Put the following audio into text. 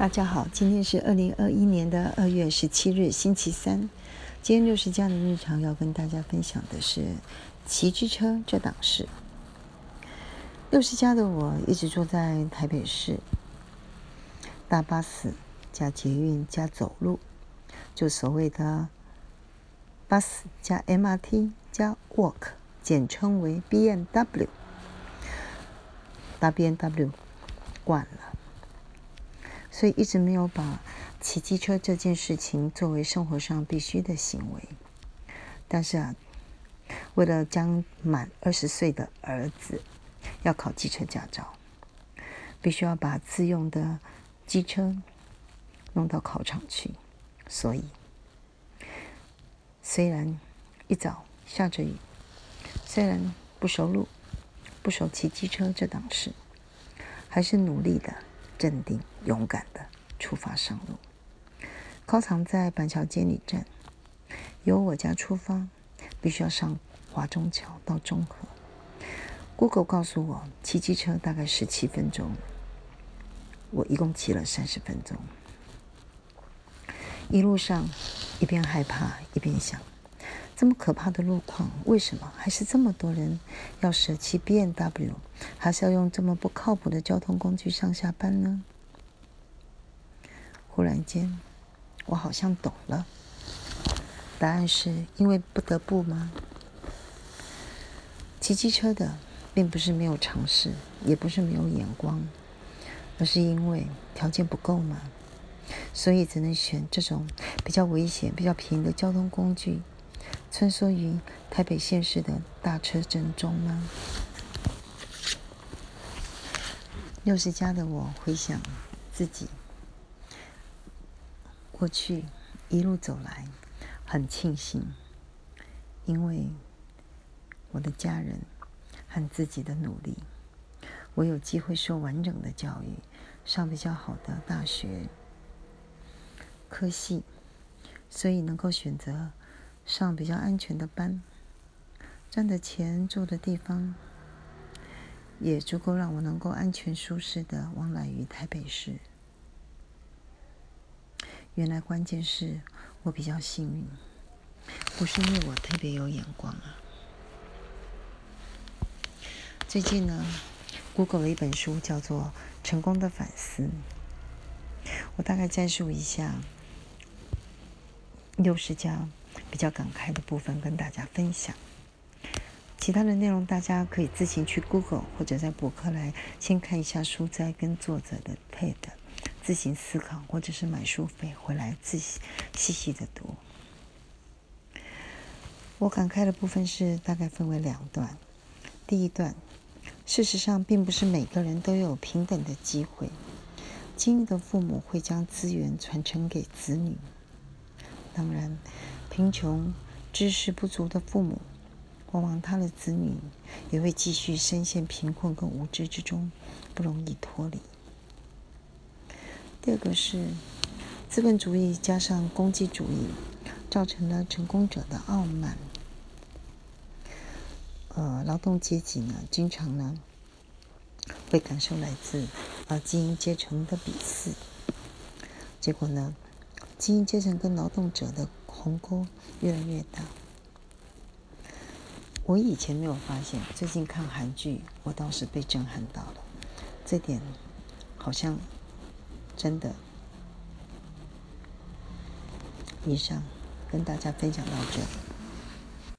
大家好，今天是二零二一年的二月十七日，星期三。今天六十家的日常要跟大家分享的是骑机车这档事。六十家的我一直住在台北市，搭巴士加捷运加走路，就所谓的巴士加 MRT 加 Walk，简称为 BMW。搭 BMW 惯了，所以一直没有把骑机车这件事情作为生活上必须的行为。但是啊，为了将满二十岁的儿子要考机车驾照，必须要把自用的机车弄到考场去，所以虽然一早下着雨，虽然不熟路。不熟骑机车这档事，还是努力的、镇定、勇敢的出发上路。考场在板桥监理站，由我家出发，必须要上华中桥到中和。Google 告诉我，骑机车大概十七分钟，我一共骑了三十分钟。一路上一边害怕一边想。这么可怕的路况，为什么还是这么多人要舍弃 B N W，还是要用这么不靠谱的交通工具上下班呢？忽然间，我好像懂了。答案是因为不得不吗？骑机车的并不是没有尝试，也不是没有眼光，而是因为条件不够嘛，所以只能选这种比较危险、比较便宜的交通工具。穿梭于台北县市的大车阵中吗？六十加的我回想自己过去一路走来，很庆幸，因为我的家人和自己的努力，我有机会受完整的教育，上比较好的大学科系，所以能够选择。上比较安全的班，赚的钱住的地方，也足够让我能够安全舒适的往来于台北市。原来关键是我比较幸运，不是因为我特别有眼光啊。最近呢，Google 了一本书叫做《成功的反思》，我大概摘述一下六十家。比较感慨的部分跟大家分享，其他的内容大家可以自行去 Google 或者在博客来先看一下书摘跟作者的配的，自行思考，或者是买书费回来自细细的读。我感慨的部分是大概分为两段，第一段，事实上并不是每个人都有平等的机会，精英的父母会将资源传承给子女，当然。贫穷、知识不足的父母，往往他的子女也会继续深陷贫困跟无知之中，不容易脱离。这个是资本主义加上功绩主义，造成了成功者的傲慢。呃，劳动阶级呢，经常呢会感受来自啊精英阶层的鄙视，结果呢，精英阶层跟劳动者的。鸿沟越来越大。我以前没有发现，最近看韩剧，我倒是被震撼到了。这点好像真的。以上跟大家分享到这。